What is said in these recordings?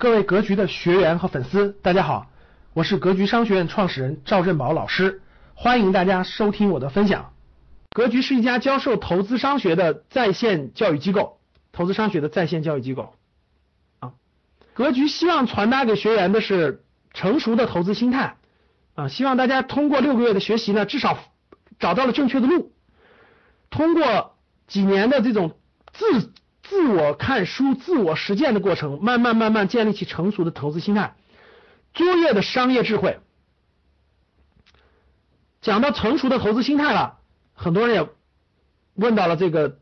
各位格局的学员和粉丝，大家好，我是格局商学院创始人赵振宝老师，欢迎大家收听我的分享。格局是一家教授投资商学的在线教育机构，投资商学的在线教育机构啊。格局希望传达给学员的是成熟的投资心态啊，希望大家通过六个月的学习呢，至少找到了正确的路，通过几年的这种自。自我看书、自我实践的过程，慢慢慢慢建立起成熟的投资心态、卓越的商业智慧。讲到成熟的投资心态了，很多人也问到了这个，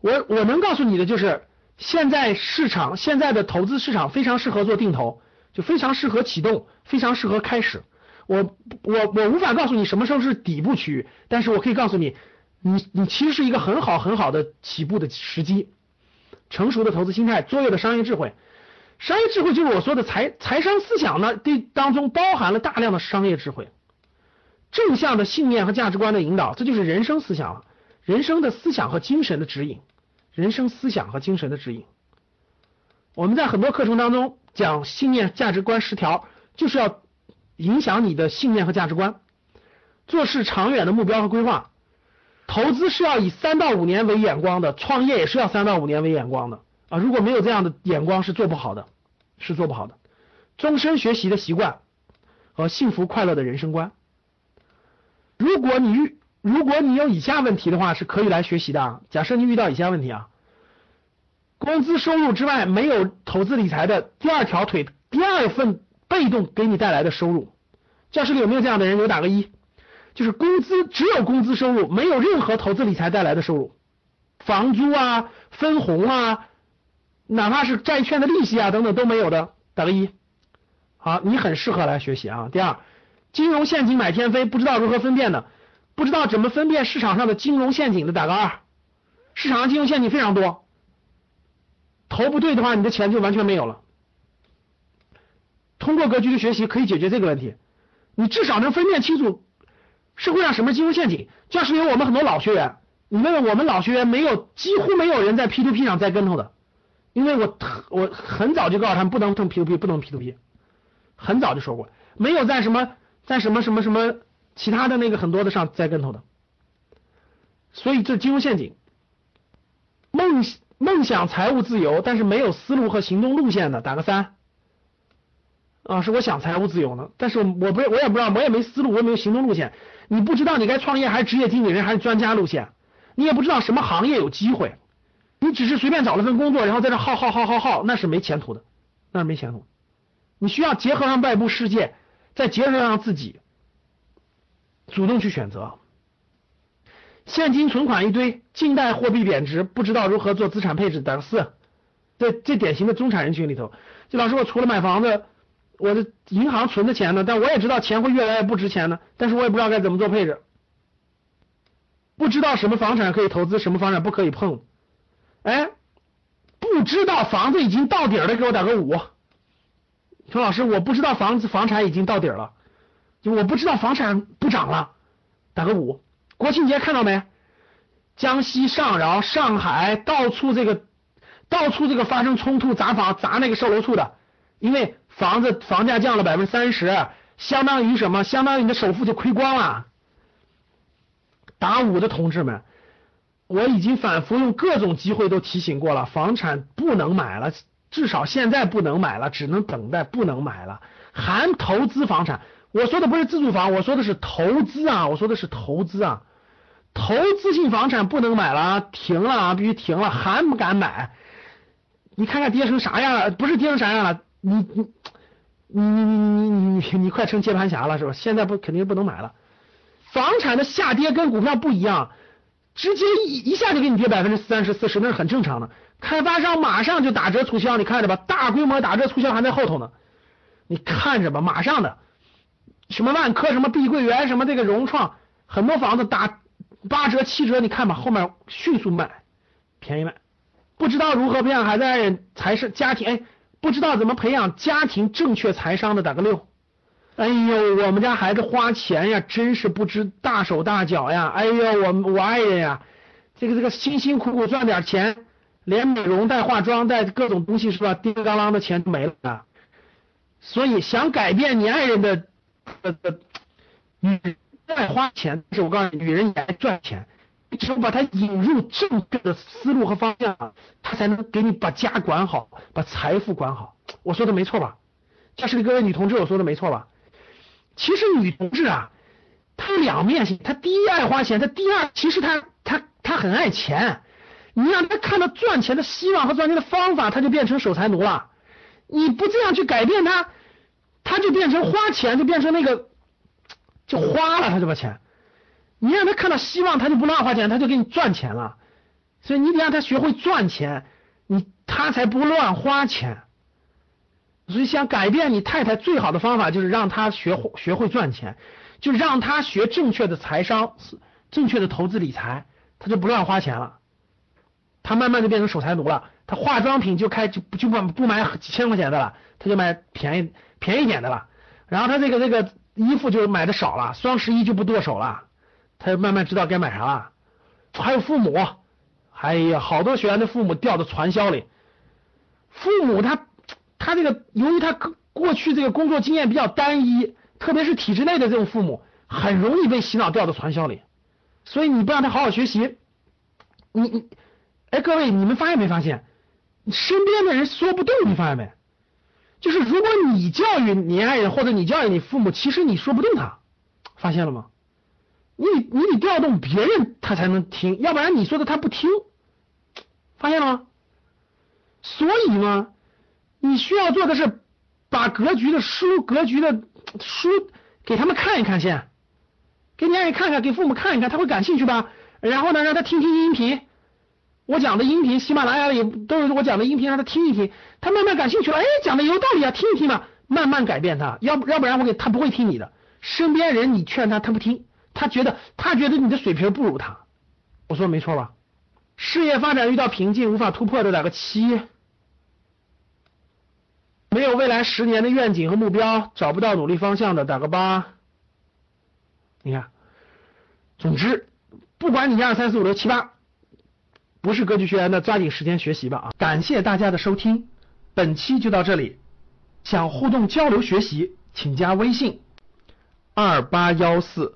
我我能告诉你的就是，现在市场现在的投资市场非常适合做定投，就非常适合启动，非常适合开始。我我我无法告诉你什么时候是底部区域，但是我可以告诉你，你你其实是一个很好很好的起步的时机。成熟的投资心态，卓越的商业智慧，商业智慧就是我说的财财商思想呢，这当中包含了大量的商业智慧，正向的信念和价值观的引导，这就是人生思想了，人生的思想和精神的指引，人生思想和精神的指引。我们在很多课程当中讲信念价值观十条，就是要影响你的信念和价值观，做事长远的目标和规划。投资是要以三到五年为眼光的，创业也是要三到五年为眼光的啊！如果没有这样的眼光，是做不好的，是做不好的。终身学习的习惯和幸福快乐的人生观。如果你遇如果你有以下问题的话，是可以来学习的啊。假设你遇到以下问题啊，工资收入之外没有投资理财的第二条腿，第二份被动给你带来的收入，教室里有没有这样的人？有打个一。就是工资只有工资收入，没有任何投资理财带来的收入，房租啊、分红啊，哪怕是债券的利息啊等等都没有的，打个一。好，你很适合来学习啊。第二，金融陷阱买天飞，不知道如何分辨的，不知道怎么分辨市场上的金融陷阱的，打个二。市场上金融陷阱非常多，投不对的话，你的钱就完全没有了。通过格局的学习可以解决这个问题，你至少能分辨清楚。社会上什么金融陷阱？就是因为我们很多老学员，你问问我们老学员，没有几乎没有人在 P to P 上栽跟头的，因为我我很早就告诉他们不能碰 P to P，不能 P to P，很早就说过，没有在什么在什么什么什么其他的那个很多的上栽跟头的，所以这金融陷阱，梦梦想财务自由，但是没有思路和行动路线的，打个三。啊，是我想财务自由呢，但是我不我也不知道，我也没思路，我也没有行动路线。你不知道你该创业还是职业经理人还是专家路线，你也不知道什么行业有机会，你只是随便找了份工作，然后在这耗耗耗耗耗，那是没前途的，那是没前途。你需要结合上外部世界，再结合上自己，主动去选择。现金存款一堆，近代货币贬值，不知道如何做资产配置，打个四。这这典型的中产人群里头，就老师，我除了买房子。我的银行存的钱呢？但我也知道钱会越来越不值钱呢。但是我也不知道该怎么做配置，不知道什么房产可以投资，什么房产不可以碰。哎，不知道房子已经到底了，给我打个五。说老师，我不知道房子房产已经到底了，就我不知道房产不涨了，打个五。国庆节看到没？江西上饶、上海到处这个到处这个发生冲突砸房砸那个售楼处的，因为。房子房价降了百分之三十，相当于什么？相当于你的首付就亏光了。打五的同志们，我已经反复用各种机会都提醒过了，房产不能买了，至少现在不能买了，只能等待，不能买了。含投资房产，我说的不是自住房，我说的是投资啊，我说的是投资啊，投资性房产不能买了，停了啊，必须停了，还不敢买。你看看跌成啥样了？不是跌成啥样了？你你你你你你你你快成接盘侠了是吧？现在不肯定不能买了。房产的下跌跟股票不一样，直接一一下就给你跌百分之三十四十，那是很正常的。开发商马上就打折促销，你看着吧，大规模打折促销还在后头呢。你看着吧，马上的，什么万科、什么碧桂园、什么这个融创，很多房子打八折、七折，你看吧，后面迅速卖，便宜卖。不知道如何培养孩子才是家庭哎。不知道怎么培养家庭正确财商的，打个六。哎呦，我们家孩子花钱呀，真是不知大手大脚呀。哎呦，我我爱人呀，这个这个辛辛苦苦赚点钱，连美容带化妆带各种东西是吧？叮当啷的钱都没了！所以想改变你爱人的呃的女爱花钱，是我告诉你，女人也爱赚钱。你只有把她引入正确的思路和方向，她才能给你把家管好，把财富管好。我说的没错吧？教室里各位女同志，我说的没错吧？其实女同志啊，她两面性，她第一爱花钱，她第二其实她她她很爱钱。你让她看到赚钱的希望和赚钱的方法，她就变成守财奴了。你不这样去改变她，她就变成花钱，就变成那个就花了，她就把钱。你让她看到希望，她就不乱花钱，她就给你赚钱了。所以你得让他学会赚钱，你他才不乱花钱。所以想改变你太太最好的方法就是让他学会学会赚钱，就让他学正确的财商，正确的投资理财，他就不乱花钱了。他慢慢就变成守财奴了。他化妆品就开就就不不买几千块钱的了，他就买便宜便宜点的了。然后他这个这个衣服就买的少了，双十一就不剁手了。他就慢慢知道该买啥了。还有父母，哎呀，好多学员的父母掉到传销里，父母他。他这个由于他过去这个工作经验比较单一，特别是体制内的这种父母，很容易被洗脑掉到传销里。所以你不让他好好学习，你你，哎，各位你们发现没发现，身边的人说不动，你发现没？就是如果你教育你爱人或者你教育你父母，其实你说不动他，发现了吗？你你得调动别人他才能听，要不然你说的他不听，发现了吗？所以呢。你需要做的是把格局的书、格局的书给他们看一看先，给你爱人看看，给父母看一看，他会感兴趣吧？然后呢，让他听听音频，我讲的音频，喜马拉雅里都是我讲的音频，让他听一听，他慢慢感兴趣了，哎，讲的有道理啊，听一听嘛，慢慢改变他，要要不然我给他不会听你的，身边人你劝他他不听，他觉得他觉得你的水平不如他，我说没错吧？事业发展遇到瓶颈无法突破的打个七。没有未来十年的愿景和目标，找不到努力方向的，打个八。你看，总之，不管你一二三四五六七八，不是格局学员的，抓紧时间学习吧啊！感谢大家的收听，本期就到这里。想互动交流学习，请加微信二八幺四